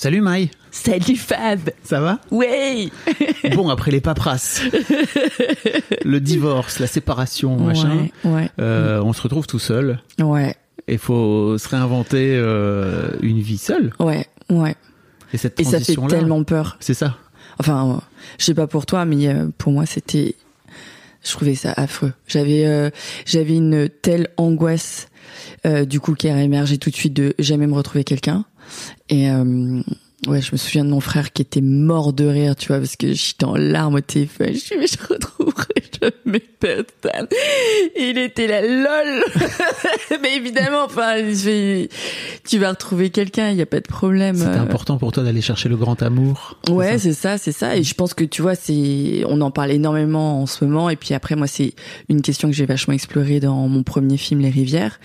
Salut Maï. Salut Fab. Ça va? Ouais. Bon, après les paperasses, le divorce, la séparation, machin, Ouais. Ouais. euh, on se retrouve tout seul. Ouais. Il faut se réinventer euh, une vie seule. Ouais. Ouais. Et cette Et ça fait transition-là, tellement peur. c'est ça. Enfin, euh, je sais pas pour toi, mais pour moi, c'était. Je trouvais ça affreux. J'avais, euh, j'avais une telle angoisse, du coup, qui a émergé tout de suite de jamais me retrouver quelqu'un. Et euh, ouais, je me souviens de mon frère qui était mort de rire, tu vois, parce que j'étais en larmes au téléphone. Je suis, mais je retrouverai jamais personne. Il était là, lol. mais évidemment, enfin, tu vas retrouver quelqu'un, il y a pas de problème. C'était important pour toi d'aller chercher le grand amour. c'est Ouais, ça? c'est ça, c'est ça. Et je pense que tu vois, c'est, on en parle énormément en ce moment. Et puis après, moi, c'est une question que j'ai vachement explorée dans mon premier film, Les Rivières,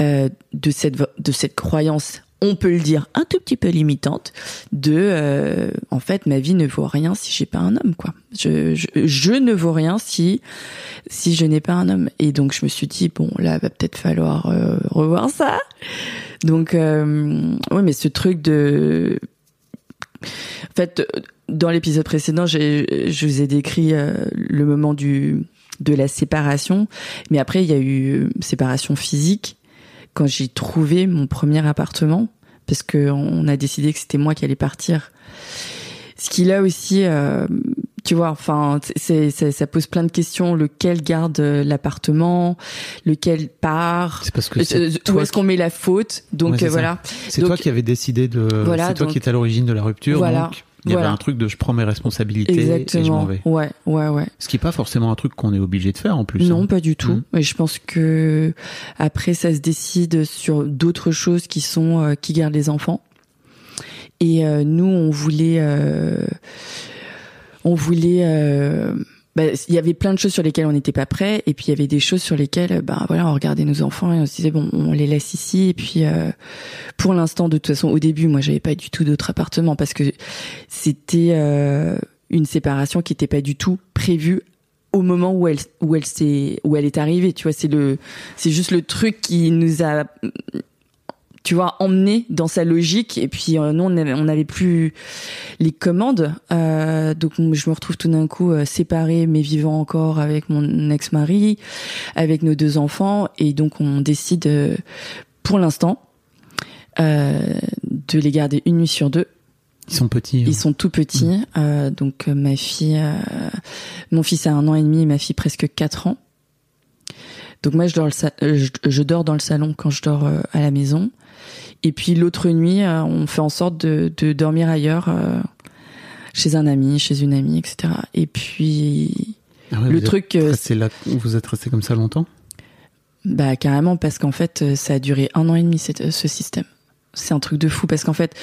euh, de cette de cette croyance. On peut le dire un tout petit peu limitante de euh, en fait ma vie ne vaut rien si j'ai pas un homme quoi. Je, je je ne vaux rien si si je n'ai pas un homme et donc je me suis dit bon là va peut-être falloir euh, revoir ça. Donc euh, oui mais ce truc de en fait, dans l'épisode précédent, je vous ai décrit euh, le moment du de la séparation, mais après il y a eu euh, séparation physique quand j'ai trouvé mon premier appartement parce que on a décidé que c'était moi qui allais partir. Ce qui là aussi, euh, tu vois, enfin, c'est, c'est- ça pose plein de questions. Lequel garde euh, l'appartement, lequel part, C'est parce que Euh, c'est où toi, est-ce qu'on met la faute? Donc Ouais, euh, voilà. c'est donc- toi qui avais décidé de. Voilà, c'est toi donc- qui étais à l'origine de la rupture. Voilà, Donc, il y avait voilà. un truc de je prends mes responsabilités et je m'en Exactement. vais. Ouais, ouais, ouais. Ce qui est pas forcément un truc qu'on est obligé de faire en plus. Non, hein. pas du tout. Mhm. Et je pense que après, ça se décide sur d'autres choses qui sont euh, qui gardent les enfants. Et euh, nous, on voulait, euh, on voulait. Euh, bah, il y avait plein de choses sur lesquelles on n'était pas prêt, et puis il y avait des choses sur lesquelles, ben voilà, on regardait nos enfants et on se disait bon, on les laisse ici. Et puis, euh, pour l'instant, de toute façon, au début, moi, j'avais pas du tout d'autre appartement parce que c'était euh, une séparation qui n'était pas du tout prévue au moment où elle où elle s'est où elle est arrivée tu vois c'est le c'est juste le truc qui nous a tu vois emmené dans sa logique et puis euh, nous on avait, on n'avait plus les commandes euh, donc je me retrouve tout d'un coup euh, séparée mais vivant encore avec mon ex-mari avec nos deux enfants et donc on décide euh, pour l'instant euh, de les garder une nuit sur deux Ils sont petits. hein. ils sont tout petits. Euh, donc ma fille, euh, mon fils a un an et demi, et ma fille presque quatre ans. Donc moi je dors, le je, je dors dans le salon quand je dors à la maison. Et puis l'autre nuit, euh, on fait en sorte de, de dormir ailleurs, euh, chez un ami, chez une amie, etc. Et puis Ah ouais, le vous truc, Êtes euh, là, vous êtes resté comme ça longtemps? Bah carrément parce qu'en fait ça a duré un an et demi cette- ce système. C'est un truc de fou parce qu'en fait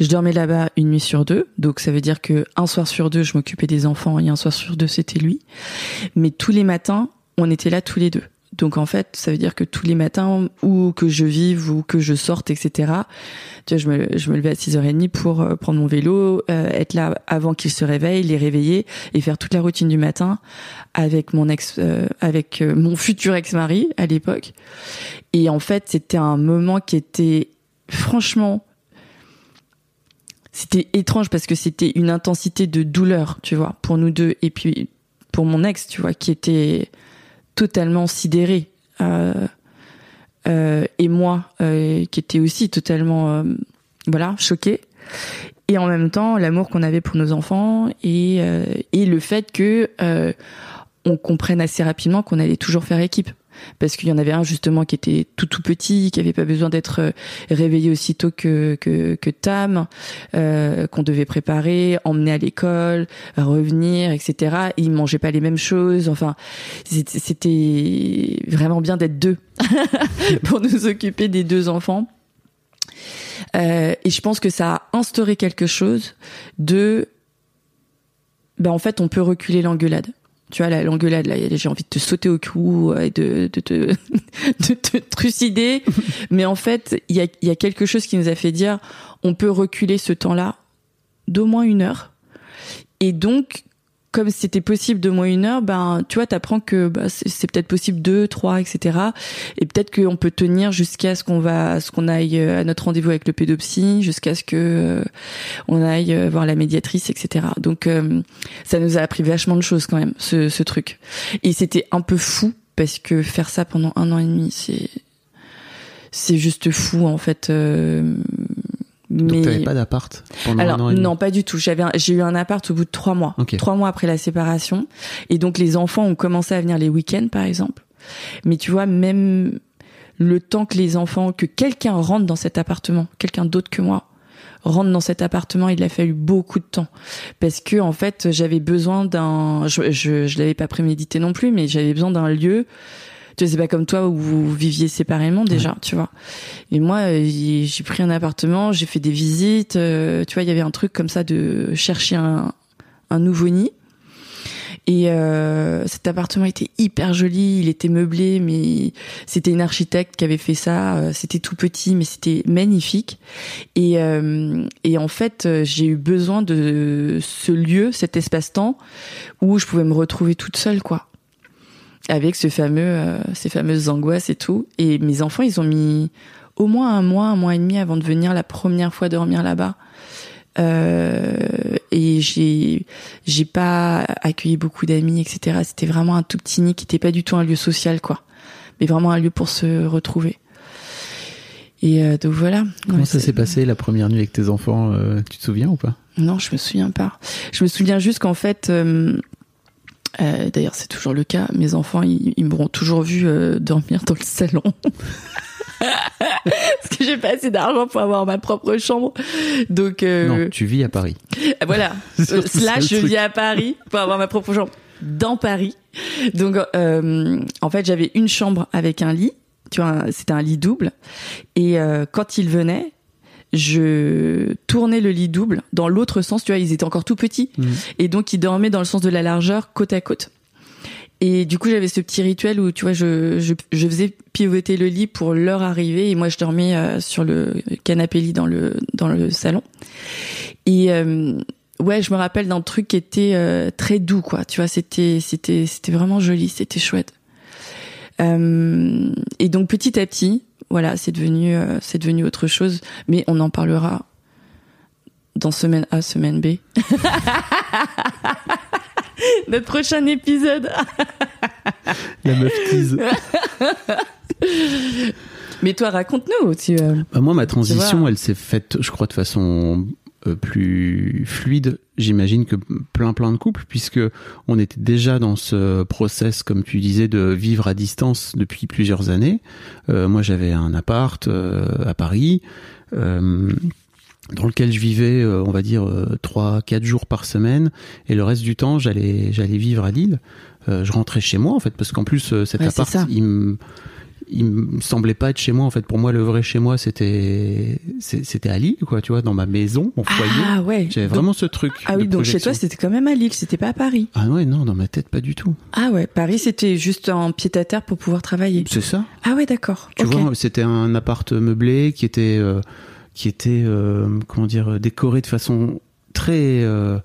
je dormais là-bas une nuit sur deux, donc ça veut dire que un soir sur deux je m'occupais des enfants et un soir sur deux c'était lui. Mais tous les matins on était là tous les deux. Donc en fait ça veut dire que tous les matins ou que je vive ou que je sorte etc. Tu vois je me, je me levais à 6h30 pour euh, prendre mon vélo, euh, être là avant qu'ils se réveillent, les réveiller et faire toute la routine du matin avec mon ex, euh, avec mon futur ex-mari à l'époque. Et en fait, c'était un moment qui était franchement, c'était étrange parce que c'était une intensité de douleur, tu vois, pour nous deux et puis pour mon ex, tu vois, qui était totalement sidéré. Euh, euh, et moi, euh, qui était aussi totalement, voilà, choquée. Et en même temps, l'amour qu'on avait pour nos enfants et, et le fait que on comprenne assez rapidement qu'on allait toujours faire équipe. Parce qu'il y en avait un justement qui était tout tout petit, qui avait pas besoin d'être euh, réveillé aussitôt que que, que Tam, euh, qu'on devait préparer, emmener à l'école, revenir, etc. Il mangeait pas les mêmes choses. Enfin, c'était vraiment bien d'être deux pour nous occuper des deux enfants. Euh, et je pense que ça a instauré quelque chose de, ben en fait, on peut reculer l'engueulade. Tu vois, la- l'engueulade, là, j'ai envie de te sauter au cou et de, de, te, de te trucider. Mais en fait, il y a, il y a quelque chose qui nous a fait dire, on peut reculer ce temps-là d'au moins une heure. Et donc, comme c'était possible de moins une heure, ben tu vois, t'apprends que bah, c'est peut-être possible deux, trois, etc. Et peut-être qu'on peut tenir jusqu'à ce qu'on va, ce qu'on aille euh, à notre rendez-vous avec le pédopsie, jusqu'à ce que euh, on aille euh, voir la médiatrice, etc. Donc ça nous a appris vachement de choses quand même, ce, ce truc. Et c'était un peu fou parce que faire ça pendant un an et demi, c'est c'est juste fou en fait. Donc mais t'avais pas d'appart pendant Alors un an et demi. non, pas du tout. J'avais, j'ai eu un appart au bout de trois mois, trois mois après la séparation, et donc les enfants ont commencé à venir les week-ends, par exemple. Mais tu vois, même le temps que les enfants, que quelqu'un rentre dans cet appartement, quelqu'un d'autre que moi rentre dans cet appartement, il a fallu beaucoup de temps parce que en fait, j'avais besoin d'un, je, je, je l'avais pas prémédité non plus, mais j'avais besoin d'un lieu tu sais, c'est pas comme toi où vous viviez séparément déjà, tu vois. Et moi, euh, j'ai pris un appartement, j'ai fait des visites, euh, tu vois, il y avait un truc comme ça de chercher un, un nouveau nid. Et euh, cet appartement était hyper joli, il était meublé, mais c'était une architecte qui avait fait ça. Euh, c'était tout petit, mais c'était magnifique. Et, euh, et en fait, j'ai eu besoin de ce lieu, cet espace-temps, où je pouvais me retrouver toute seule, quoi avec ce fameux, euh, ces fameuses angoisses et tout. Et mes enfants, ils ont mis au moins un mois, un mois et demi avant de venir la première fois dormir là-bas. Euh, et j'ai j'ai pas accueilli beaucoup d'amis, etc. C'était vraiment un tout petit nid qui était pas du tout un lieu social, quoi, mais vraiment un lieu pour se retrouver. Et euh, donc voilà. Comment ça s'est passé la première nuit avec tes enfants euh, Tu te souviens ou pas? Non, je me souviens pas. Je me souviens juste qu'en fait, euh, euh, d'ailleurs, c'est toujours le cas. Mes enfants, ils, m'auront toujours vu euh, dormir dans le salon. Parce que j'ai pas assez d'argent pour avoir ma propre chambre. Donc euh, non, tu vis à Paris. Voilà. Là, je vis à Paris pour avoir ma propre chambre dans Paris. Donc en fait, j'avais une chambre avec un lit. Tu vois, c'était un lit double. Et quand ils venaient, je tournais le lit double dans l'autre sens. Tu vois, ils étaient encore tout petits. Mmh. Et donc, ils dormaient dans le sens de la largeur, côte à côte. Et du coup, j'avais ce petit rituel où, tu vois, je, je, je, faisais pivoter le lit pour leur arrivée et moi, je dormais euh, sur le canapé lit dans le, dans le salon. Et, euh, ouais, je me rappelle d'un truc qui était euh, très doux, quoi. Tu vois, c'était, c'était, c'était vraiment joli, c'était chouette. Et donc, petit à petit, voilà, c'est devenu, euh, c'est devenu autre chose. Mais on en parlera dans semaine A, semaine B. Notre prochain épisode. La meuf tease. Mais toi, raconte-nous. Tu, euh, bah moi, ma transition, elle s'est faite, je crois, de façon euh, plus fluide, j'imagine, que plein plein de couples, puisque on était déjà dans ce process, comme tu disais, de vivre à distance depuis plusieurs années. Euh, moi, j'avais un appart euh, à Paris. dans lequel je vivais, on va dire, trois, quatre jours par semaine, et le reste du temps, j'allais, j'allais vivre à Lille. je rentrais chez moi, en fait, parce qu'en plus, cet appart, il me il me semblait pas être chez moi en fait. Pour moi le vrai chez moi c'était c'était à Lille quoi tu vois dans ma maison mon foyer. ah ouais. J'avais vraiment ce truc ah oui donc chez toi c'était quand même à Lille c'était pas à Paris. Ah ouais non dans ma tête pas du tout. Ah ouais Paris c'était juste en pied à terre pour pouvoir travailler. C'est ça. Ah ouais d'accord. Tu vois c'était un appart meublé qui était euh, qui était euh, comment dire décoré de façon très euh,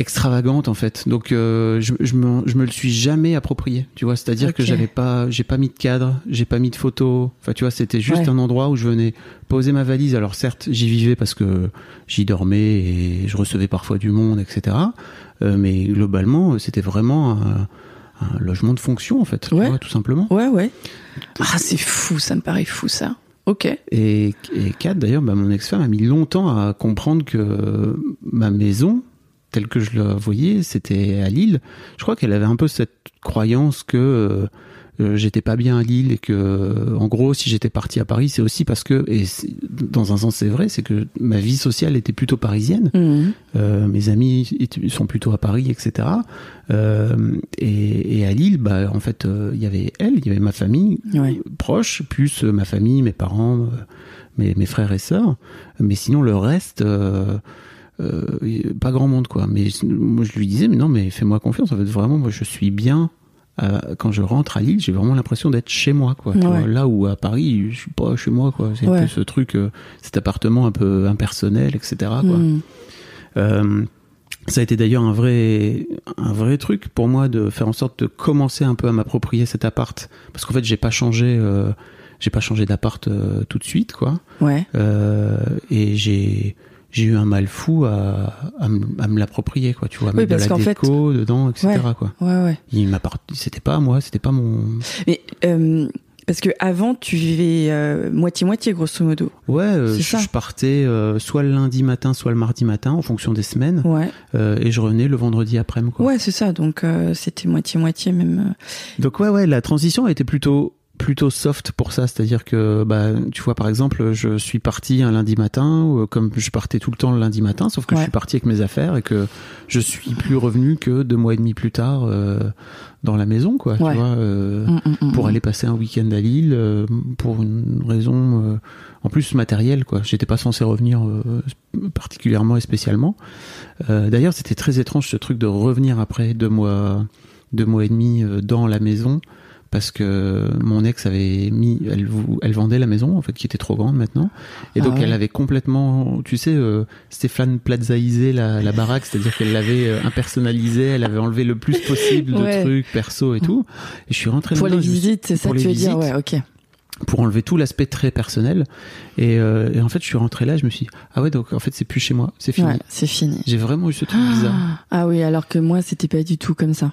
extravagante en fait. Donc euh, je, je, me, je me le suis jamais approprié, tu vois. C'est-à-dire que j'avais pas, j'ai pas mis de cadre, j'ai pas mis de photos. Enfin, tu vois, c'était juste un endroit où je venais poser ma valise. Alors certes, j'y vivais parce que j'y dormais et je recevais parfois du monde, etc. Euh, mais globalement, c'était vraiment un, logement de fonction en fait, tu vois, tout simplement. Ouais, ouais. Ah, c'est fou, ça me paraît fou ça. Ok. Et, et Kat, d'ailleurs, bah, mon ex-femme a mis longtemps à comprendre que ma maison, tel que je la voyais, c'était à Lille. Je crois qu'elle avait un peu cette croyance que euh, euh, j'étais pas bien à Lille et que, en gros, si j'étais parti à Paris, c'est aussi parce que, et dans un sens c'est vrai, c'est que ma vie sociale était plutôt parisienne. Mmh. Euh, mes amis sont plutôt à Paris, etc. Euh, et, et, à Lille, bah, en fait, euh, il y avait elle, il y avait ma famille proche, plus ma famille, mes parents, mes, mes, frères et sœurs. Mais sinon, le reste euh, pas grand monde quoi. Mais moi je lui disais mais non mais fais-moi confiance. En fait vraiment moi je suis bien. quand je rentre à Lille, j'ai vraiment l'impression d'être chez moi, quoi. là où à Paris, je suis pas chez moi, quoi. C'est un peu ce truc, euh, cet appartement un peu impersonnel, etc. Quoi. Hmm. Euh, Ça a été d'ailleurs un vrai, un vrai truc pour moi de faire en sorte de commencer un peu à m'approprier cet appart, parce qu'en fait j'ai pas changé, euh, j'ai pas changé d'appart euh, tout de suite, quoi. Ouais. Euh, et j'ai j'ai eu un mal fou à, à, me- à me l'approprier, quoi. Tu vois, Oui, mettre de la qu'en fait- déco dedans, etc. Ouais. Quoi. Ouais, ouais. Il m'appart- c'était pas moi, c'était pas mon. Mais euh, parce que avant, tu vivais euh, moitié-moitié, grosso modo. Ouais, euh, je, je partais euh, soit le lundi matin, soit le mardi matin, en fonction des semaines, Ouais. euh, et je revenais le vendredi après-midi. quoi. Ouais, c'est ça. Donc, euh, c'était moitié-moitié même. euh. Donc ouais, ouais, la transition a été plutôt plutôt soft pour ça, c'est-à-dire que bah tu vois par exemple, je suis parti un lundi matin, ou, euh, comme je partais tout le temps le lundi matin, sauf que je suis parti avec mes affaires et que je suis plus revenu que deux mois et demi plus tard euh, dans la maison, quoi. Ouais. Tu vois. euh, Mm, mm, mm, pour aller passer un week-end à Lille euh, pour une raison euh, en plus matérielle quoi j'étais pas censé revenir euh, particulièrement et spécialement Euh, d'ailleurs c'était très étrange ce truc de revenir après deux mois deux mois et demi euh, dans la maison parce que mon ex avait mis elle, elle vendait la maison en fait qui était trop grande maintenant et Ah donc ouais. elle avait complètement tu sais euh, Stéphane Plazaisé la, la baraque c'est-à-dire qu'elle l'avait euh, impersonnalisée elle avait enlevé le plus possible de Ouais. trucs perso et tout et je suis rentré Pour les visites, c'est ça que tu veux dire Ouais, ok. pour enlever tout l'aspect très personnel. Et, euh, et en fait, je suis rentré là, je me suis dit, ah ouais, donc en fait, c'est plus chez moi, c'est fini. Ouais, c'est fini. J'ai vraiment eu ce truc bizarre. Ah oui, alors que moi, c'était pas du tout comme ça.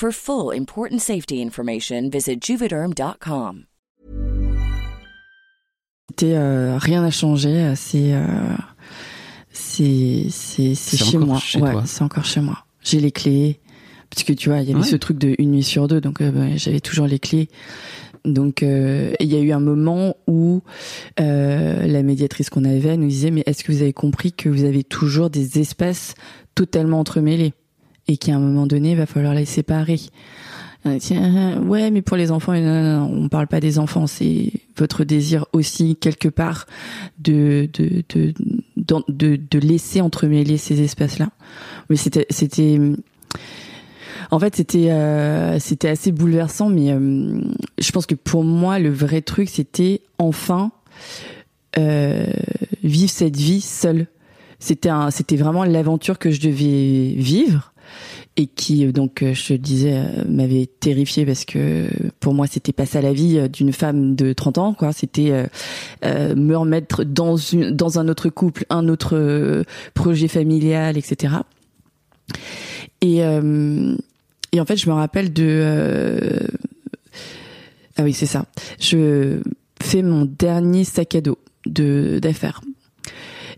For full important safety information, visit juvederm.com. Euh, rien n'a changé. euh, C'est euh, c'est c'est c'est C'est chez moi. chez ouais, c'est encore chez moi. J'ai les clés parce que tu vois, il y avait Ouais. ce truc de une nuit sur deux, donc euh, bah, j'avais toujours les clés. Donc euh, il y a eu un moment où euh, la médiatrice qu'on avait nous disait mais est-ce que vous avez compris que vous avez toujours des espaces totalement entremêlés? Et qu'à un moment donné il va falloir les séparer. Euh, tiens, ouais, mais pour les enfants, non, on parle pas des enfants, c'est votre désir aussi quelque part de de de de, de laisser entremêler ces espaces-là. Mais c'était c'était en fait c'était euh, c'était assez bouleversant, mais euh, je pense que pour moi le vrai truc c'était enfin euh, vivre cette vie seule. C'était c'était vraiment l'aventure que je devais vivre et qui euh, donc euh, je le disais euh, m'avait terrifié parce que pour moi c'était pas ça la vie d'une femme de 30 ans quoi. C'était me remettre dans une dans un autre couple un autre projet familial etc et et en fait je me rappelle de ah oui c'est ça. Je fais mon dernier sac à dos de d'affaires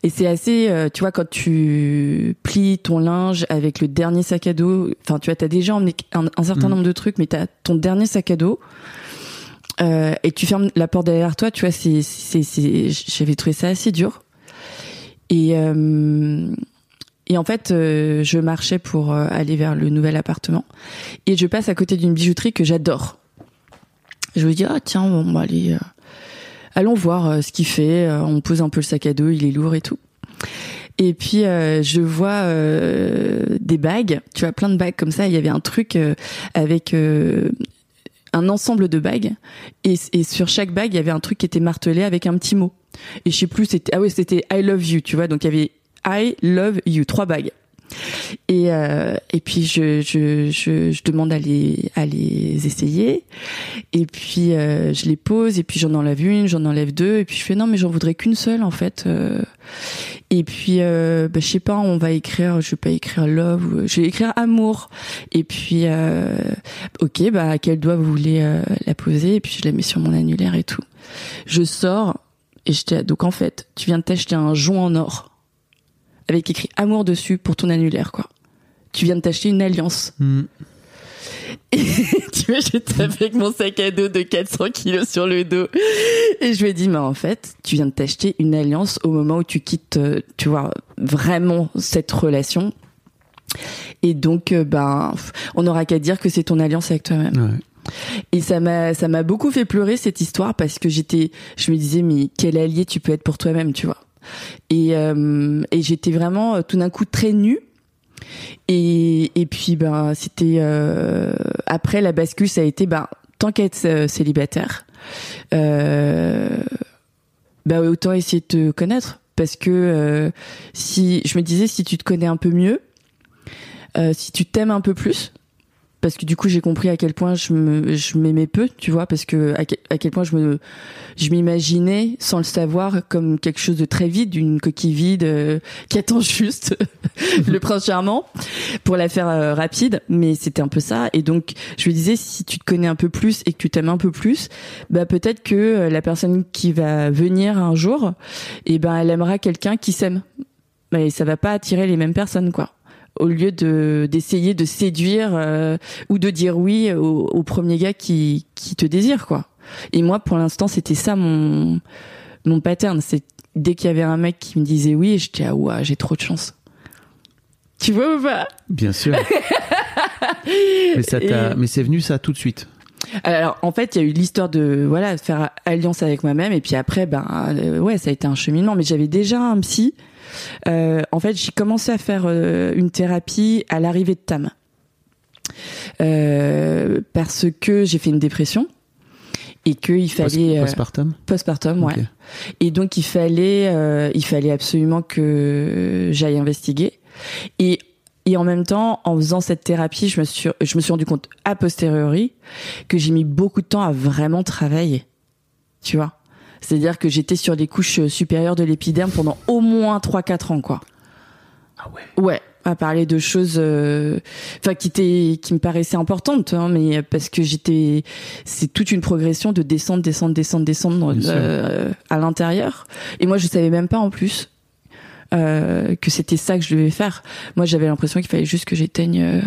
et c'est assez, euh, tu vois, quand tu plies ton linge avec le dernier sac à dos, enfin, tu vois, t'as déjà emmené un, un certain Mhm. nombre de trucs, mais t'as ton dernier sac à dos, euh, et tu fermes la porte derrière toi, tu vois, c'est, c'est, c'est, j'avais trouvé ça assez dur. Et, euh, et en fait, euh, je marchais pour euh, aller vers le nouvel appartement, et je passe à côté d'une bijouterie que j'adore. Je me dis, ah tiens, bon, bah, allez, euh, allons voir euh, ce qu'il fait. Euh, on pose un peu le sac à dos, il est lourd et tout. Et puis euh, je vois euh, des bagues, tu vois, plein de bagues comme ça. Il y avait un truc euh, avec euh, un ensemble de bagues, et, et sur chaque bague il y avait un truc qui était martelé avec un petit mot. Et je sais plus, c'était ah ouais, c'était I love you, tu vois. Donc il y avait I love you, trois bagues. Et, euh, et puis je, je, je, je, demande à les, à les essayer. Et puis euh, je les pose. Et puis j'en enlève une, j'en enlève deux. Et puis je fais non, mais j'en voudrais qu'une seule en fait. Euh. Et puis euh, bah, je sais pas, on va écrire. Je vais pas écrire love. Je vais écrire amour. Et puis euh, ok, bah à quel doigt vous voulez la poser? Et puis je la mets sur mon annulaire et tout. Je sors et je donc en fait, tu viens de t'acheter un joint en or avec écrit amour dessus pour ton annulaire, quoi. Tu viens de t'acheter une alliance. Hmm. Et tu vois, j'étais avec mon sac à dos de 400 kilos sur le dos. Et je lui ai dit, mais en fait, tu viens de t'acheter une alliance au moment où tu quittes, euh, tu vois, vraiment cette relation. Et donc, euh, ben, on n'aura qu'à dire que c'est ton alliance avec toi-même. Et ça m'a, ça m'a beaucoup fait pleurer cette histoire parce que j'étais, je me disais, mais quel allié tu peux être pour toi-même, tu vois. Et, euh, et j'étais vraiment euh, tout d'un coup très nue. Et, puis ben c'était euh, après la bascule ça a été ben tant qu'être célibataire ben autant essayer de te connaître parce que si je me disais si tu te connais un peu mieux si tu t'aimes un peu plus parce que du coup j'ai compris à quel point je me je m'aimais peu tu vois parce que à, quel point je me je m'imaginais sans le savoir comme quelque chose de très vide d'une coquille vide euh, qui attend juste le prince charmant pour la faire euh, rapide. Mais c'était un peu ça. Et donc je me disais si tu te connais un peu plus et que tu t'aimes un peu plus bah peut-être que euh, la personne qui va venir un jour et eh ben elle aimera quelqu'un qui s'aime. Mais ça va pas attirer les mêmes personnes quoi au lieu de d'essayer de séduire euh, ou de dire oui au, premier gars qui qui te désire quoi. Et moi pour l'instant c'était ça mon mon pattern, c'est dès qu'il y avait un mec qui me disait oui, j'étais ah ouais, j'ai trop de chance. Tu vois ou pas? Bien sûr. mais ça mais c'est venu ça tout de suite. Alors en fait, il y a eu l'histoire de voilà faire alliance avec moi-même et puis après ben euh, ouais, ça a été un cheminement mais j'avais déjà un psy en fait, j'ai commencé à faire euh, une thérapie à l'arrivée de Tam. Euh, parce que j'ai fait une dépression et qu'il fallait postpartum? postpartum ouais. Et donc il fallait il fallait absolument que j'aille investiguer. Et et en même temps, en faisant cette thérapie, je me suis, je me suis rendu compte a posteriori que j'ai mis beaucoup de temps à vraiment travailler. Tu vois? C'est-à-dire que j'étais sur les couches supérieures de l'épiderme pendant au moins 3-4 ans, quoi. Ah ouais. Ouais, à parler de choses, euh, enfin qui étaient, qui me paraissaient importantes, hein, mais parce que j'étais, c'est toute une progression de descendre, descendre, descendre, descendre euh, à l'intérieur. Et moi, je savais même pas en plus euh, que c'était ça que je devais faire. Moi, j'avais l'impression qu'il fallait juste que j'éteigne euh,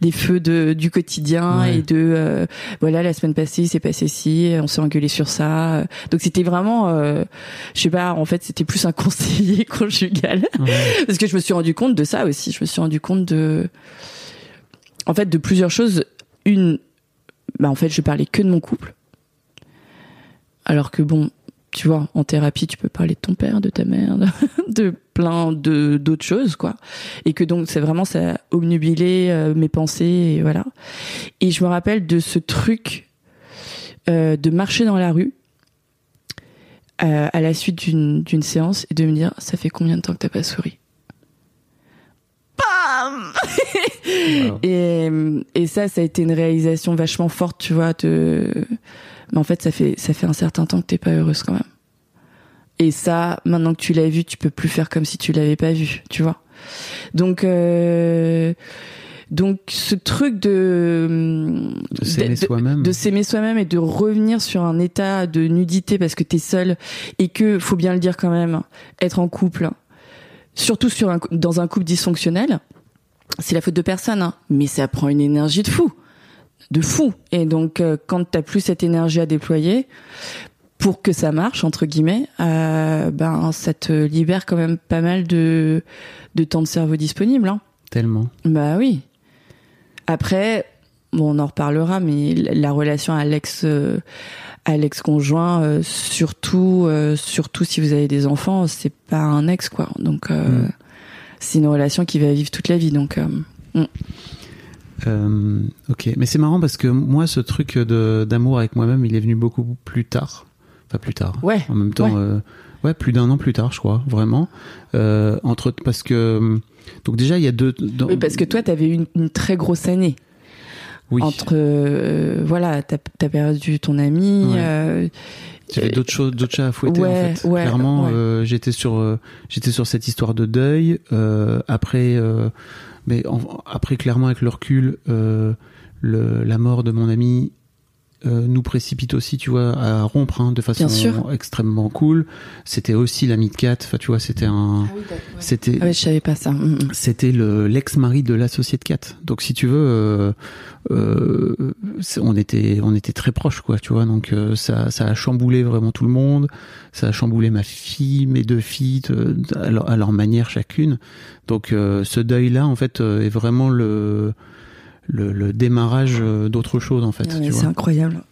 les feux de du quotidien et de euh, voilà la semaine passée il s'est passé ci on s'est engueulé sur ça. Donc c'était vraiment euh, je sais pas en fait c'était plus un conseiller conjugal. Parce que je me suis rendu compte de ça aussi. Je me suis rendu compte de en fait de plusieurs choses. Une bah en fait je parlais que de mon couple. Alors que bon tu vois, en thérapie, tu peux parler de ton père, de ta mère, de, plein de d'autres choses, quoi. Et que donc, c'est vraiment ça obnubilé euh, mes pensées, et voilà. Et je me rappelle de ce truc euh, de marcher dans la rue euh, à la suite d'une d'une séance et de me dire, ça fait combien de temps que t'as pas souri? Bam et, et ça, ça a été une réalisation vachement forte, tu vois, de mais en fait ça fait ça fait un certain temps que t'es pas heureuse quand même. Et ça, maintenant que tu l'as vu, tu peux plus faire comme si tu l'avais pas vu, tu vois. Donc euh, donc ce truc de de s'aimer soi-même, de s'aimer soi-même et de revenir sur un état de nudité parce que t'es seul et que faut bien le dire quand même, être en couple, surtout sur un, dans un couple dysfonctionnel, c'est la faute de personne, hein, mais ça prend une énergie de fou de fou. Et donc, euh, quand t'as plus cette énergie à déployer, pour que ça marche entre guillemets, euh, ben ça te libère quand même pas mal de de temps de cerveau disponible. Hein. Tellement. Bah oui. Après, bon, on en reparlera, mais la relation à l'ex euh, à l'ex conjoint, surtout surtout si vous avez des enfants, c'est pas un ex quoi. Donc mm. c'est une relation qui va vivre toute la vie. Donc mm. Euh, ok, mais c'est marrant parce que moi, ce truc d'amour avec moi-même, il est venu beaucoup plus tard. Pas plus tard. Ouais. En même temps, Ouais. euh, ouais, plus d'un an plus tard, je crois, vraiment. Euh, entre parce que donc déjà il y a deux. dans- Oui, parce que toi, t'avais eu une, une très grosse année. oui, Entre, euh, voilà, t'as as perdu ton ami. Ouais. j'avais d'autres choses, d'autres chats à fouetter Ouais, en fait. ouais, Clairement, ouais. euh, j'étais sur, euh, j'étais sur cette histoire de deuil. euh, après, mais en- après clairement avec le recul, le, la mort de mon ami. Euh, nous précipite aussi, tu vois, à rompre hein, de façon extrêmement cool. C'était aussi l'ami de Kat. Enfin, tu vois, c'était un, c'était, Ah ouais, je savais pas ça. Mm, mm. c'était le l'ex-mari de l'associé de Kat. Donc si tu veux, euh, euh, on était on était très proches quoi, tu vois. Donc euh, ça ça a chamboulé vraiment tout le monde. Ça a chamboulé ma fille, mes deux filles, euh, à leur, à leur manière chacune. Donc euh, ce deuil là en fait euh, est vraiment le le, le démarrage euh, d'autre chose en fait. Ah ouais, c'est incroyable.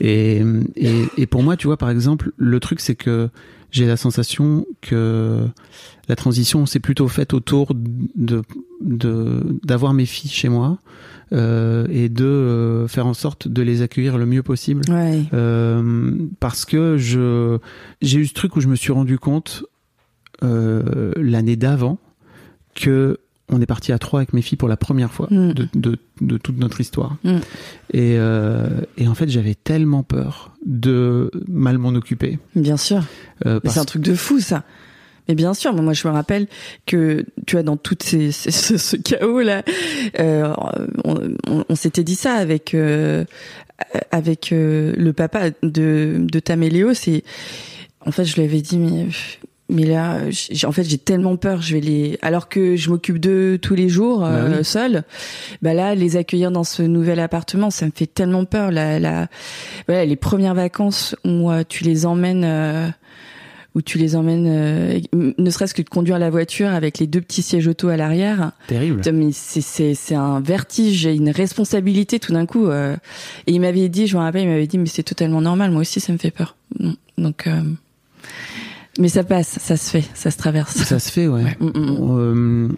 Et, et, et pour moi, tu vois, par exemple, le truc, c'est que j'ai la sensation que la transition s'est plutôt faite autour de de d'avoir mes filles chez moi euh, et de euh, faire en sorte de les accueillir le mieux possible. Ouais. Euh, parce que je j'ai eu ce truc où je me suis rendu compte euh, l'année d'avant que on est parti à trois avec mes filles pour la première fois Mm. de, de, de toute notre histoire. Mm. Et, euh, et en fait, j'avais tellement peur de mal m'en occuper. Bien sûr. Euh, c'est un truc de fou, ça. Mais bien sûr, moi je me rappelle que tu vois dans tout ces, ces- ce, ce chaos là, euh, on, on- on s'était dit ça avec euh, avec euh, le papa de de Taméléo. C'est en fait je lui avais dit mais mais là j'ai- en fait j'ai tellement peur je vais les alors que je m'occupe d'eux tous les jours euh, Bah oui. seule bah là les accueillir dans ce nouvel appartement ça me fait tellement peur la la voilà, les premières vacances où euh, tu les emmènes euh, où tu les emmènes euh, ne serait-ce que de conduire la voiture avec les deux petits sièges auto à l'arrière terrible. Mais c'est c'est c'est un vertige et une responsabilité tout d'un coup euh. et il m'avait dit je me rappelle il m'avait dit mais c'est totalement normal moi aussi ça me fait peur Mm. donc euh, mais ça passe ça se fait ça se traverse Ça se fait, ouais. Mm, mm, mm. Euh,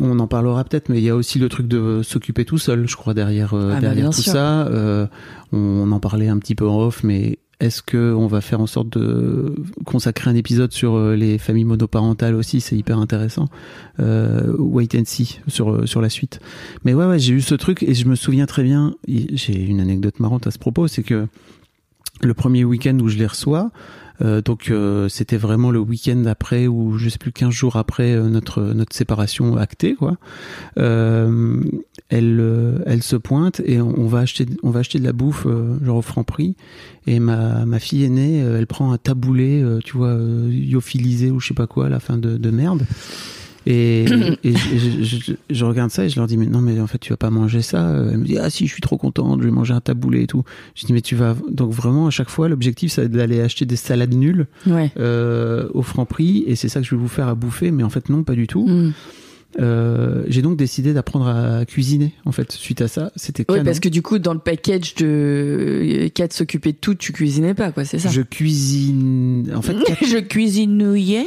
on en parlera peut-être, mais il y a aussi le truc de s'occuper tout seul, je crois, derrière, euh, Ah bah, derrière tout sûr. ça. Euh, on en parlait un petit peu en off, mais est-ce que on va faire en sorte de consacrer un épisode sur les familles monoparentales aussi? C'est hyper intéressant. Euh, wait and see sur sur la suite. Mais ouais, ouais, j'ai eu ce truc et je me souviens très bien. J'ai une anecdote marrante à ce propos, c'est que le premier week-end où je les reçois, donc euh, c'était vraiment le week-end après ou je sais plus 15 jours après euh, notre notre séparation actée quoi. Euh, elle euh, elle se pointe et on, va acheter on va acheter de la bouffe euh, genre au Franprix et ma ma fille aînée euh, elle prend un taboulé euh, tu vois euh, lyophilisé ou je sais pas quoi la fin de, de merde. Et, et je, je- je- je regarde ça et je leur dis mais non mais en fait tu vas pas manger ça. Elle me dit ah si je suis trop contente je vais manger un taboulé et tout. Je dis mais tu vas donc vraiment à chaque fois l'objectif c'est d'aller acheter des salades nulles ouais euh, au franc prix et c'est ça que je vais vous faire à bouffer mais en fait non pas du tout. Mm. Euh, j'ai donc décidé d'apprendre à cuisiner en fait suite à ça. C'était canon. parce que du coup dans le package de Kat s'occuper de tout tu cuisinais pas quoi c'est ça? Je cuisine en fait Kat- je cuisinouillais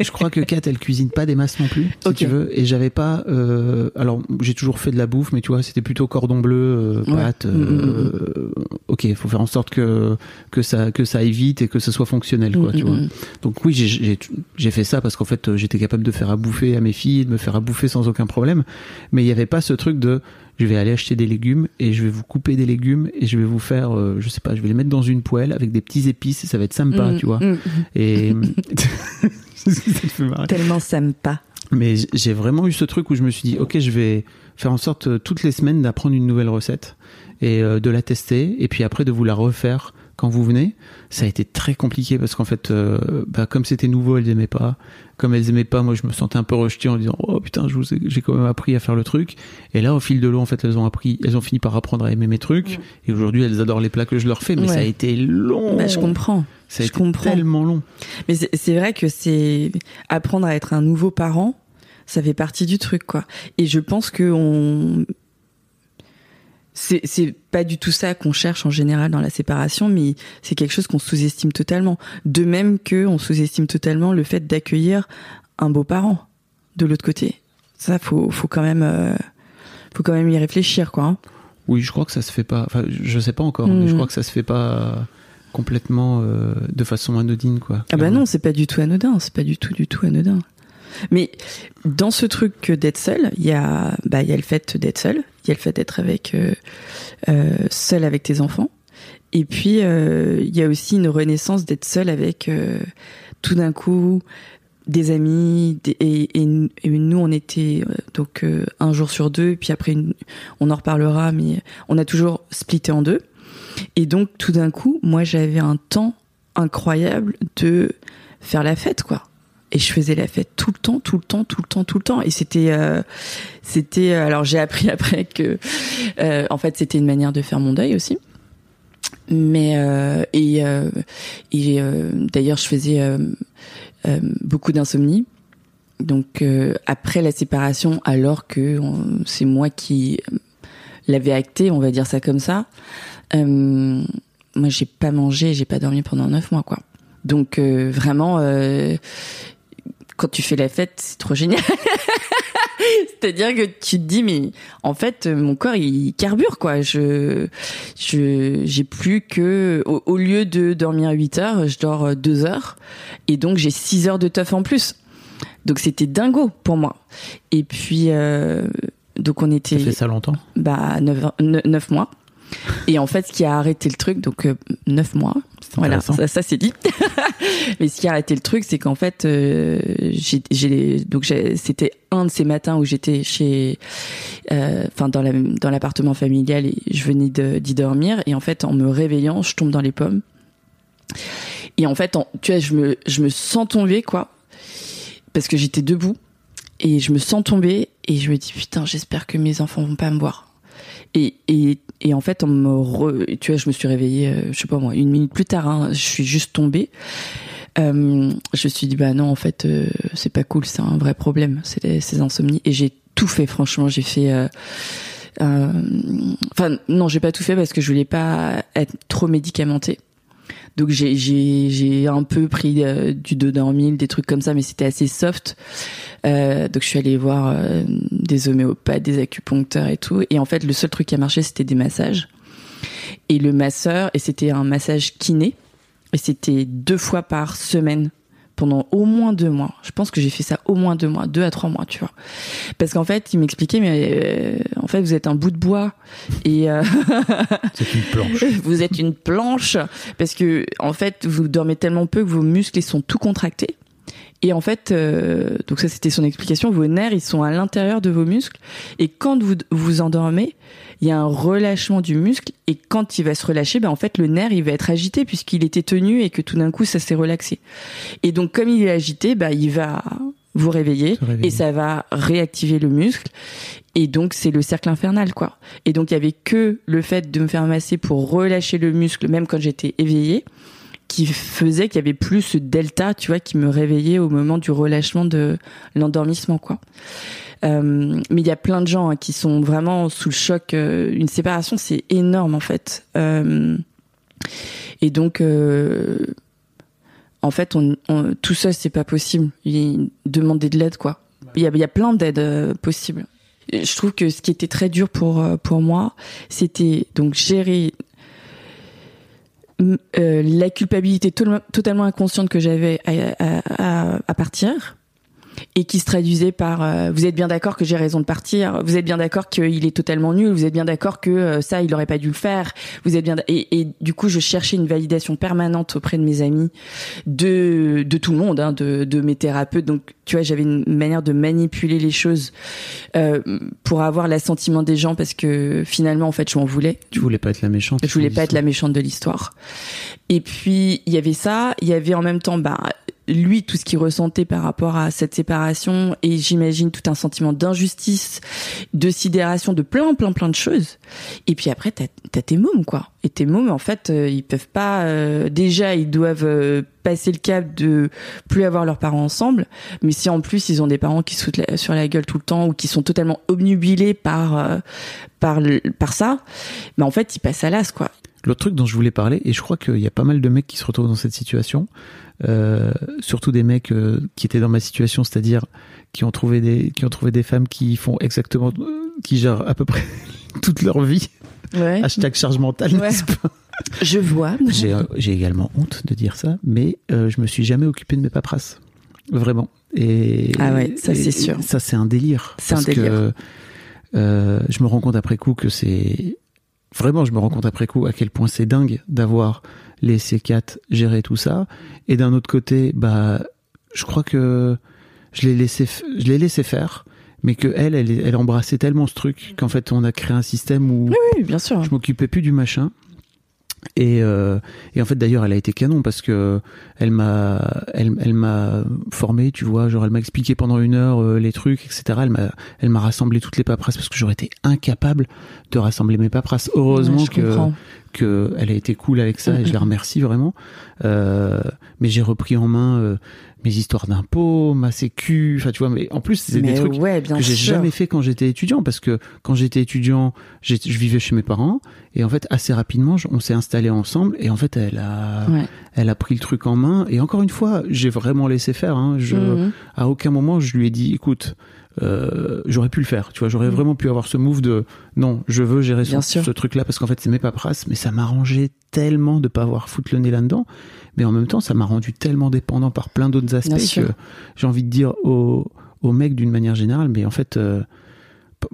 je crois que Kat elle cuisine pas des masses non plus si tu veux et j'avais pas euh, alors j'ai toujours fait de la bouffe mais tu vois c'était plutôt cordon bleu euh, Ouais. pâtes euh, ok faut faire en sorte que que ça que ça aille vite et que ce soit fonctionnel quoi Mm, tu mm, vois mm. donc oui j'ai- fait ça parce qu'en fait euh, j'étais capable de faire à bouffer à mes filles de me faire à bouffer sans aucun problème. Mais il y avait pas ce truc de je vais aller acheter des légumes et je vais vous couper des légumes et je vais vous faire euh, je sais pas je vais les mettre dans une poêle avec des petits épices et ça va être sympa Mm, tu vois. mm. et ça tellement sympa. Mais j'ai vraiment eu ce truc où je me suis dit, ok, je vais faire en sorte euh, toutes les semaines d'apprendre une nouvelle recette et euh, de la tester, et puis après de vous la refaire quand vous venez. Ça a été très compliqué parce qu'en fait, euh, bah, comme c'était nouveau, elles aimaient pas. Comme elles aimaient pas, moi je me sentais un peu rejeté en disant, oh putain, j'ai quand même appris à faire le truc. Et là, au fil de l'eau, en fait, elles ont appris, elles ont fini par apprendre à aimer mes trucs. Et aujourd'hui, elles adorent les plats que je leur fais, mais Ouais. ça a été long. Bah, je comprends Ça a je été comprends. tellement long. Mais c'est c'est vrai que c'est apprendre à être un nouveau parent, ça fait partie du truc quoi. Et je pense que on c'est c'est pas du tout ça qu'on cherche en général dans la séparation, mais c'est quelque chose qu'on sous-estime totalement. De même que on sous-estime totalement le fait d'accueillir un beau parent de l'autre côté. Ça faut faut quand même euh, faut quand même y réfléchir quoi. hein. Oui, je crois que ça se fait pas. Enfin, je sais pas encore, mais je crois que ça se fait pas complètement euh, de façon anodine, quoi. Ah bah non, c'est pas du tout anodin, c'est pas du tout, du tout anodin. Mais dans ce truc d'être seul, il y a, bah, il y a le fait d'être seul, il y a le fait d'être avec euh, euh, seul avec tes enfants, et puis euh, il y a aussi une renaissance d'être seul avec tout d'un coup des amis et, nous on était donc un jour sur deux, puis après on en reparlera, mais on a toujours splitté en deux, et donc tout d'un coup moi j'avais un temps incroyable de faire la fête quoi et je faisais la fête tout le temps tout le temps tout le temps tout le temps. Et c'était euh, c'était alors j'ai appris après que euh, en fait c'était une manière de faire mon deuil aussi. Mais euh, et, euh, et euh, d'ailleurs je faisais euh, euh, beaucoup d'insomnie. Donc euh, après la séparation alors que c'est moi qui l'avais acté on va dire ça comme ça euh, moi j'ai pas mangé j'ai pas dormi pendant neuf mois quoi. Donc euh, vraiment euh, quand tu fais la fête c'est trop génial. C'est-à-dire que tu te dis mais en fait mon corps il carbure quoi. Je je j'ai plus que au, au lieu de dormir 8 heures je dors 2 heures. Et donc j'ai 6 heures de teuf en plus. Donc c'était dingo pour moi. Et puis euh, donc on était Ça fait ça longtemps? Bah 9, mois. Et en fait, ce qui a arrêté le truc, donc euh, 9 mois, voilà, ça, c'est dit. Mais ce qui a arrêté le truc, c'est qu'en fait, euh, j'ai, donc c'était un de ces matins où j'étais chez, euh, enfin dans la, dans l'appartement familial et je venais d'y dormir. Et en fait, en me réveillant, je tombe dans les pommes. Et en fait, tu vois, je me, je me sens tomber quoi, parce que j'étais debout. Et je me sens tomber et je me dis putain j'espère que mes enfants vont pas me voir et, et, et en fait on me re- tu vois je me suis réveillée euh, je sais pas moi une minute plus tard hein, je suis juste tombée. Euh, je me suis dit bah non en fait euh, c'est pas cool c'est un vrai problème c'est ces insomnies. Et j'ai tout fait franchement j'ai fait euh, euh, enfin non j'ai pas tout fait parce que je voulais pas être trop médicamentée donc j'ai j'ai j'ai un peu pris euh, du Dodormil, des trucs comme ça, mais c'était assez soft. Euh, donc je suis allée voir euh, des homéopathes, des acupuncteurs et tout. Et en fait, le seul truc qui a marché, c'était des massages. Et le masseur, et c'était un massage kiné, et c'était deux fois par semaine pendant au moins deux mois. Je pense que j'ai fait ça au moins deux mois, deux à trois mois, tu vois. Parce qu'en fait, il m'expliquait, mais euh, en fait, vous êtes un bout de bois et euh, C'est une planche. vous êtes une planche parce que en fait vous dormez tellement peu que vos muscles ils sont tout contractés et en fait euh, donc ça c'était son explication vos nerfs ils sont à l'intérieur de vos muscles et quand vous vous endormez il y a un relâchement du muscle et quand il va se relâcher ben en fait le nerf il va être agité puisqu'il était tenu et que tout d'un coup ça s'est relaxé. Et donc comme il est agité ben il va vous réveiller et ça va réactiver le muscle. Et donc c'est le cercle infernal quoi. Et donc il y avait que le fait de me faire masser pour relâcher le muscle même quand j'étais éveillée qui faisait qu'il y avait plus ce delta, tu vois, qui me réveillait au moment du relâchement de l'endormissement quoi. Euh, mais il y a plein de gens hein, qui sont vraiment sous le choc. euh, une séparation, c'est énorme en fait. Euh, et donc, euh, en fait, on, on- tout ça, c'est pas possible. Il demander de l'aide, quoi. Il y a, il y a plein d'aides euh, possibles. Je trouve que ce qui était très dur pour euh, pour moi, c'était donc gérer euh, la culpabilité to- totalement inconsciente que j'avais à- à partir et qui se traduisait par euh, vous êtes bien d'accord que j'ai raison de partir vous êtes bien d'accord qu'il est totalement nul vous êtes bien d'accord que euh, ça il aurait pas dû le faire vous êtes bien et, et du coup je cherchais une validation permanente auprès de mes amis de de tout le monde hein, de de mes thérapeutes donc tu vois j'avais une manière de manipuler les choses euh, pour avoir l'assentiment des gens parce que finalement en fait je m'en voulais Tu voulais pas être la méchante. je voulais pas être la méchante de l'histoire. Et puis il y avait ça, il y avait en même temps bah lui tout ce qu'il ressentait par rapport à cette séparation et j'imagine tout un sentiment d'injustice, de sidération, de plein plein plein de choses. Et puis après t'as as tes mômes quoi. Et tes mômes en fait euh, ils peuvent pas euh, déjà ils doivent euh, passer le cap de plus avoir leurs parents ensemble, mais si en plus ils ont des parents qui se foutent la- sur la gueule tout le temps ou qui sont totalement obnubilés par euh, par par ça, mais en fait ils passent à l'as quoi. L'autre truc dont je voulais parler, et je crois qu'il y a pas mal de mecs qui se retrouvent dans cette situation, euh, surtout des mecs euh, qui étaient dans ma situation, c'est-à-dire qui ont trouvé des qui ont trouvé des femmes qui font exactement, euh, qui gèrent à peu près toute leur vie. Ouais. Hashtag charge mentale, Ouais. n'est-ce pas? Je vois. J'ai euh, j'ai également honte de dire ça, mais euh, je me suis jamais occupé de mes paperasses. Vraiment. Et, Ah ouais, ça, c'est sûr. Ça, c'est un délire. C'est un délire. Que, euh, je me rends compte après coup que c'est. Vraiment, je me rends compte après coup à quel point c'est dingue d'avoir les C4 gérer tout ça. Et d'un autre côté, bah, je crois que je l'ai laissé, je l'ai laissé faire, mais que elle, elle, elle embrassait tellement ce truc qu'en fait, on a créé un système où Oui, bien sûr. je m'occupais plus du machin. Et, euh, et en fait d'ailleurs elle a été canon parce que elle m'a elle, elle m'a formé tu vois genre elle m'a expliqué pendant une heure euh, les trucs etc elle m'a elle m'a rassemblé toutes les paperasses parce que j'aurais été incapable de rassembler mes paperasses heureusement Ouais, que comprends. que elle a été cool avec ça et je la remercie vraiment. Euh, mais j'ai repris en main euh, mes histoires d'impôts ma sécu enfin tu vois mais en plus c'est des trucs ouais, bien que j'ai jamais fait quand j'étais étudiant parce que quand j'étais étudiant je vivais chez mes parents et en fait assez rapidement on s'est installé ensemble et en fait elle a Ouais. elle a pris le truc en main et encore une fois j'ai vraiment laissé faire hein. je Mhm. à aucun moment je lui ai dit écoute euh, j'aurais pu le faire tu vois j'aurais Mhm. vraiment pu avoir ce move de non je veux gérer ce, ce truc là parce qu'en fait c'est mes paperasses mais ça m'arrangeait tellement de pas avoir foutre le nez là dedans mais en même temps ça m'a rendu tellement dépendant par plein d'autres aspects Bien que j'ai envie de dire aux, aux mecs d'une manière générale mais en fait euh,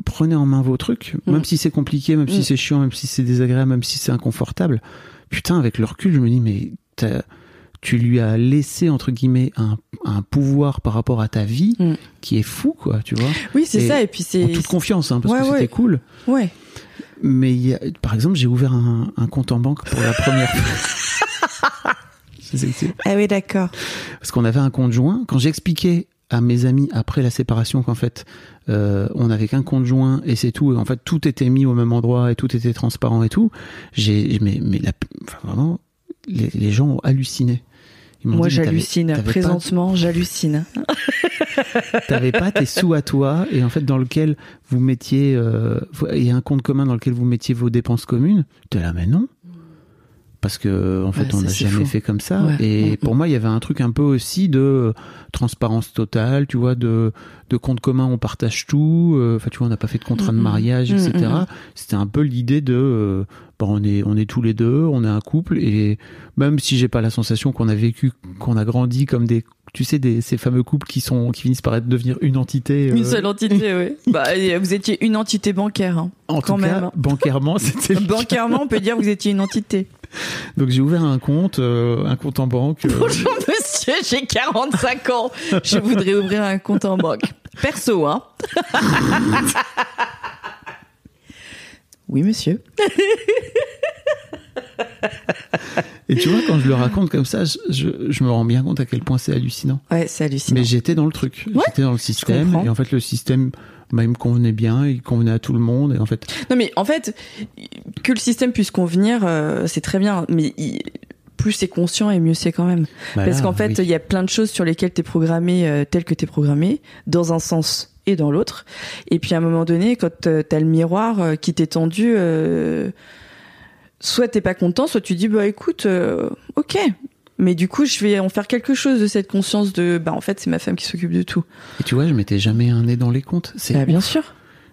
prenez en main vos trucs Mm. même si c'est compliqué même Mm. si c'est chiant même si c'est désagréable même si c'est inconfortable putain avec le recul je me dis mais t'as- tu lui as laissé entre guillemets un, un pouvoir par rapport à ta vie Mm. qui est fou quoi tu vois Oui, c'est ça. Et puis en c'est. toute confiance hein, parce Ouais, que c'était ouais. cool Ouais. mais il y a- par exemple j'ai ouvert un, un compte en banque pour la première fois Ah oui, d'accord. parce qu'on avait un compte joint. Quand j'expliquais à mes amis après la séparation qu'en fait euh, on n'avait qu'un compte joint et c'est tout, et en fait tout était mis au même endroit et tout était transparent et tout, j'ai mais, mais la, enfin, vraiment les, les gens ont halluciné. Moi, j'hallucine. Présentement, j'hallucine. T'avais pas tes sous à toi et en fait dans lequel vous mettiez, euh, il y a un compte commun dans lequel vous mettiez vos dépenses communes. T'es là mais non. Parce que en fait, Ouais, on n'a jamais fou. fait comme ça. Ouais. Et pour moi, il y avait un truc un peu aussi de transparence totale, tu vois, de, de compte commun, on partage tout. euh, Enfin, tu vois, on n'a pas fait de contrat de Mm, mm. mariage, Mm, etc. mm. C'était un peu l'idée de, euh, bon, on est, on est tous les deux, on est un couple, et même si j'ai pas la sensation qu'on a vécu, qu'on a grandi comme des, tu sais, des, ces fameux couples qui sont, qui finissent par être devenir une entité. euh, Une seule entité, oui. Bah, vous étiez une entité bancaire. hein. en quand tout cas, même. bancairement, c'était. cas. Bancairement, on peut dire que vous étiez une entité. Donc j'ai ouvert un compte, euh, un compte en banque. euh, Bonjour monsieur, j'ai 45 ans. Je voudrais ouvrir un compte en banque. Perso, hein. Oui, monsieur. Et tu vois, quand je le raconte comme ça, je, je, je me rends bien compte à quel point c'est hallucinant. Ouais, c'est hallucinant. Mais j'étais dans le truc, Ouais, j'étais dans le système, et en fait le système, bah, il me convenait bien, il convenait à tout le monde, et en fait, Non, mais en fait, que le système puisse convenir, euh, c'est très bien. Mais il- plus c'est conscient et mieux c'est quand même. bah Parce qu'en fait, il oui. y a plein de choses sur lesquelles t'es programmé euh, tel que t'es programmé, dans un sens et dans l'autre. Et puis à un moment donné, quand euh, t'as le miroir euh, qui t'est tendu, euh, soit t'es pas content, soit tu dis bah écoute, euh, ok. Mais du coup, je vais en faire quelque chose de cette conscience de bah en fait c'est ma femme qui s'occupe de tout. et tu vois, je m'étais jamais un nez dans les comptes. C'est Bah, bien sûr.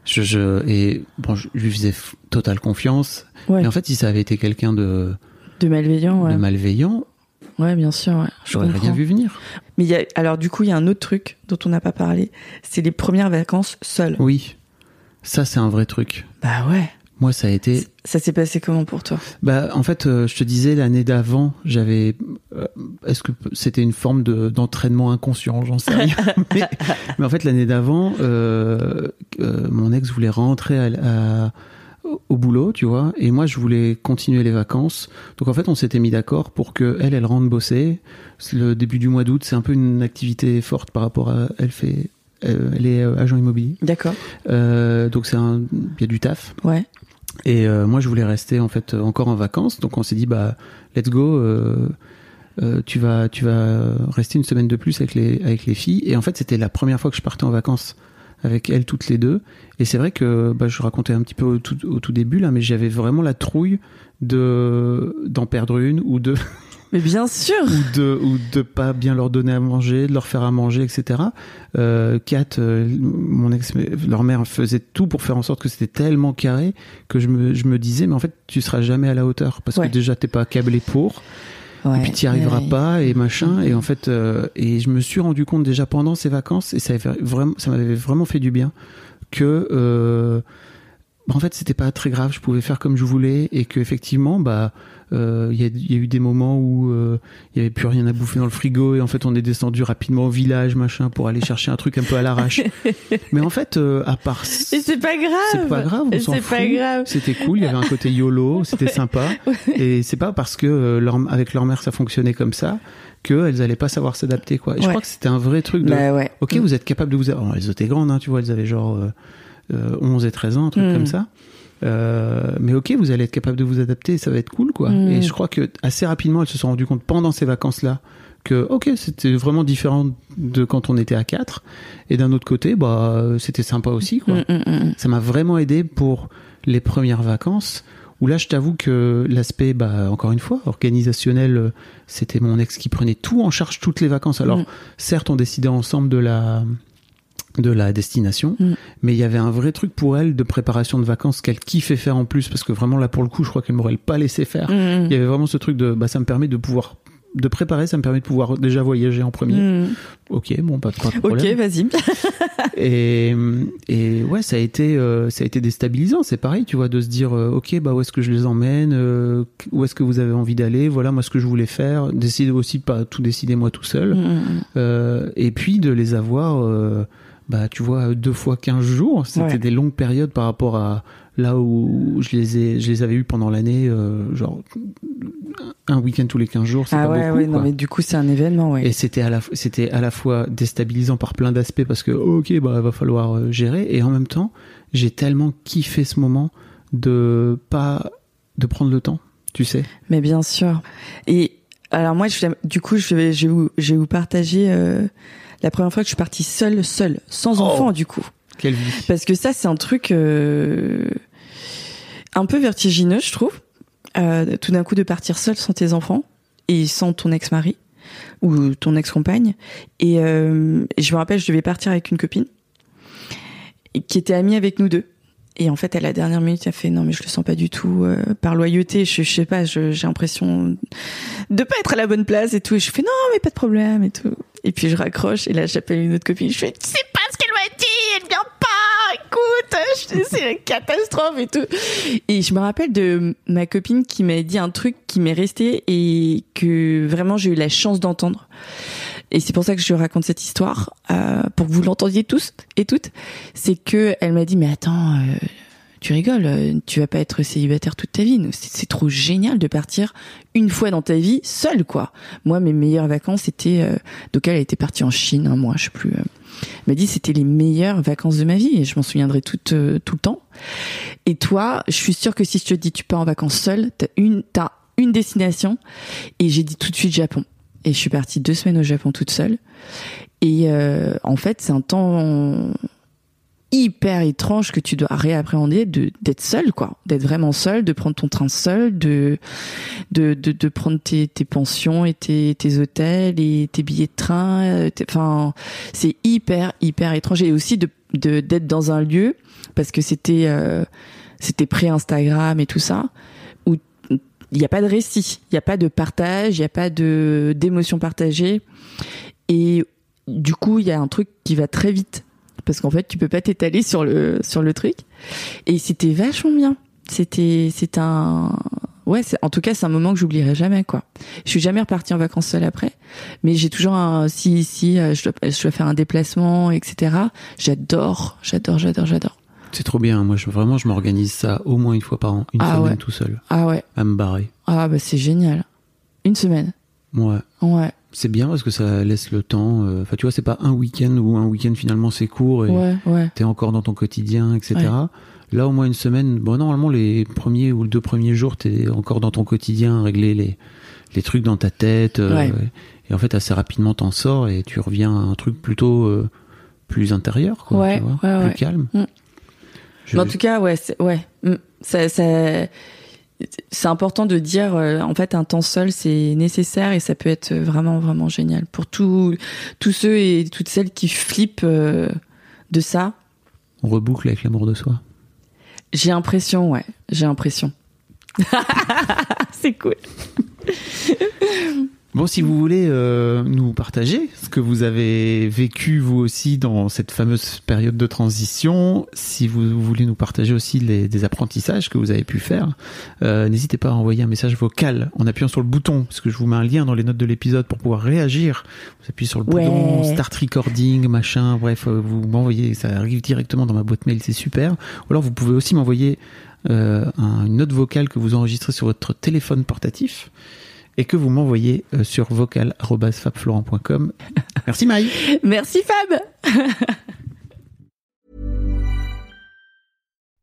Je, je, et bon, je lui faisais totale confiance. Ouais. Et en fait, si ça avait été quelqu'un de, De malveillant. Ouais. de malveillant, ouais, bien sûr. Ouais. Je j'aurais rien vu venir. Mais il y a, alors du coup, il y a un autre truc dont on n'a pas parlé, c'est les premières vacances seules. Oui, ça c'est un vrai truc. Bah ouais. Moi, ça a été Ça s'est passé comment pour toi? Bah, en fait, euh, je te disais l'année d'avant, j'avais. euh, Est-ce que c'était une forme de d'entraînement inconscient? J'en sais rien. mais, mais en fait, l'année d'avant, euh, euh, mon ex voulait rentrer à, à- au boulot, tu vois, et moi, je voulais continuer les vacances. Donc, en fait, on s'était mis d'accord pour que elle, elle rentre bosser. Le début du mois d'août, c'est un peu une activité forte par rapport à. Elle fait. euh, Elle est euh, agent immobilier, D'accord. Euh, donc c'est un, il y a du taf. Ouais. Et euh, moi, je voulais rester en fait encore en vacances, donc on s'est dit bah let's go. euh, euh, tu vas tu vas rester une semaine de plus avec les avec les filles. Et en fait, c'était la première fois que je partais en vacances avec elles toutes les deux. Et c'est vrai que bah, je racontais un petit peu au tout, au tout début là, mais j'avais vraiment la trouille de d'en perdre une ou de Mais bien sûr. ou de ou de pas bien leur donner à manger, de leur faire à manger, etc. Euh, Kat, euh, mon ex, leur mère faisait tout pour faire en sorte que c'était tellement carré que je me je me disais mais en fait tu seras jamais à la hauteur parce Ouais. que déjà t'es pas câblé pour Ouais, et puis tu arriveras ouais. pas et machin et en fait euh, et je me suis rendu compte déjà pendant ces vacances et ça avait vraiment ça m'avait vraiment fait du bien que euh, bah, en fait c'était pas très grave je pouvais faire comme je voulais et que effectivement bah euh, il y, a, il y a eu des moments où euh, il y avait plus rien à bouffer dans le frigo et en fait on est descendu rapidement au village machin pour aller chercher un truc un peu à l'arrache mais en fait euh, à part Et c'est pas grave. c'est pas grave, on s'en C'est fout. pas grave. C'était cool, il y avait un côté YOLO, c'était sympa. Et c'est pas parce que euh, leur, avec leur mère ça fonctionnait comme ça qu'elles allaient pas savoir s'adapter quoi. Et je crois que c'était un vrai truc de Bah ouais. OK, vous êtes capable de vous alors, elles étaient grandes hein, tu vois, elles avaient genre euh, euh, 11 et 13 ans, un truc Mm. comme ça. Euh, mais ok, vous allez être capable de vous adapter, ça va être cool quoi. Mm. Et je crois que assez rapidement, elles se sont rendues compte pendant ces vacances là que ok, c'était vraiment différent de quand on était à 4 et d'un autre côté, bah c'était sympa aussi quoi Mm, mm, mm. ça m'a vraiment aidé pour les premières vacances où là je t'avoue que l'aspect bah encore une fois organisationnel euh, c'était mon ex qui prenait tout en charge toutes les vacances alors certes on décidait ensemble de la de la destination Mm. Mais il y avait un vrai truc pour elle de préparation de vacances qu'elle kiffait faire en plus parce que vraiment là pour le coup je crois qu'elle m'aurait pas laissé faire Mm, il y avait vraiment ce truc de bah ça me permet de pouvoir de préparer ça me permet de pouvoir déjà voyager en premier mm. ok bon pas, pas de Ok, problème vas-y. et, et ouais, ça a été, euh, ça a été déstabilisant. C'est pareil, tu vois, de se dire, euh, ok, bah où est-ce que je les emmène, euh, où est-ce que vous avez envie d'aller, voilà moi ce que je voulais faire. Décider aussi pas tout décider moi tout seul. Mm, et puis de les avoir, bah tu vois, deux fois 15 jours. C'était Ouais. des longues périodes par rapport à là où je les ai, je les avais eu pendant l'année, euh, genre un week-end tous les 15 jours. C'est Ah pas ouais, beaucoup. ouais, non, quoi. mais du coup, c'est un événement, ouais. Et c'était à la c'était à la fois déstabilisant par plein d'aspects parce que ok bah va falloir euh, gérer et en même temps j'ai tellement kiffé ce moment de pas de prendre le temps tu sais Mais bien sûr. Et alors moi, je, du coup, je vais, je vais vous, je vais vous partager euh, la première fois que je suis partie seule, seule, sans Oh. enfant, du coup. quelle vie Parce que ça, c'est un truc euh, un peu vertigineux, je trouve. Euh, tout d'un coup, de partir seule sans tes enfants et sans ton ex-mari ou ton ex-compagne. Et, euh, je me rappelle, je devais partir avec une copine qui était amie avec nous deux. Et en fait, à la dernière minute, elle fait non, mais je le sens pas du tout. euh, par loyauté, je, je sais pas, j'ai l'impression de pas être à la bonne place et tout. Et je fais non, mais pas de problème et tout. Et puis je raccroche et là, j'appelle une autre copine. Je fais tu sais pas ce qu'elle m'a dit, elle vient pas. Écoute, c'est la catastrophe et tout. Et je me rappelle de ma copine qui m'a dit un truc qui m'est resté et que vraiment j'ai eu la chance d'entendre. Et c'est pour ça que je raconte cette histoire euh, pour que vous l'entendiez tous et toutes. C'est que elle m'a dit mais attends, euh, tu rigoles, euh, tu vas pas être célibataire toute ta vie. C'est trop génial de partir une fois dans ta vie seule quoi. Moi mes meilleures vacances c'était euh, donc elle était partie en Chine un mois, je sais plus. euh. M'a dit c'était les meilleures vacances de ma vie et je m'en souviendrai tout euh, tout le temps. Et toi, je suis sûre que si je te dis tu pars en vacances seule, t'as une t'as une destination et j'ai dit tout de suite Japon. Et je suis partie deux semaines au Japon toute seule. Et euh, en fait, c'est un temps hyper étrange que tu dois réappréhender de d'être seule quoi. D'être vraiment seule de prendre ton train seul de de de, de prendre tes, tes pensions et tes, tes hôtels et tes billets de train euh, enfin c'est hyper hyper étrange. Et aussi de de d'être dans un lieu parce que c'était euh, c'était pré Instagram et tout ça où il n'y a pas de récit il n'y a pas de partage il n'y a pas de d'émotion partagée et du coup il y a un truc qui va très vite parce qu'en fait tu peux pas t'étaler sur le sur le truc. Et c'était vachement bien. C'était c'est un ouais en tout cas c'est un moment que j'oublierai jamais quoi. Je suis jamais repartie en vacances seule après mais j'ai toujours un si si euh, je dois je dois faire un déplacement etc j'adore j'adore j'adore j'adore. C'est trop bien. Moi je, vraiment je m'organise ça au moins une fois par an une Ah semaine ouais. tout seul. Ah ouais. À me barrer. Ah bah c'est génial. Une semaine. Ouais. Ouais c'est bien parce que ça laisse le temps euh, enfin tu vois c'est pas un week-end ou un week-end finalement c'est court et ouais ouais t'es encore dans ton quotidien, etc. Là, au moins une semaine, bon, normalement, les premiers ou les deux premiers jours, t'es encore dans ton quotidien, régler les, les trucs dans ta tête. euh, et en fait, assez rapidement, t'en sors et tu reviens à un truc plutôt euh, plus intérieur, quoi. Ouais, tu vois, ouais, plus calme. Mm. Je- en tout cas, ouais, ouais, Mm. ça, ça, c'est important de dire, euh, en fait, un temps seul, c'est nécessaire et ça peut être vraiment, vraiment génial pour tous tous ceux et toutes celles qui flippent euh, de ça. On reboucle avec l'amour de soi. J'ai l'impression, ouais, j'ai l'impression. c'est cool. Bon, si vous voulez euh, nous partager ce que vous avez vécu vous aussi dans cette fameuse période de transition, si vous voulez nous partager aussi les, des apprentissages que vous avez pu faire, euh, n'hésitez pas à envoyer un message vocal en appuyant sur le bouton, parce que je vous mets un lien dans les notes de l'épisode pour pouvoir réagir. Vous appuyez sur le bouton Start Recording, machin, bref, euh, vous m'envoyez, ça arrive directement dans ma boîte mail, c'est super. Ou alors vous pouvez aussi m'envoyer euh, un, une note vocale que vous enregistrez sur votre téléphone portatif et que vous m'envoyez euh, sur vocal.fabflorent.com. Merci Maï. Merci Fab.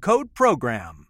code PROGRAM.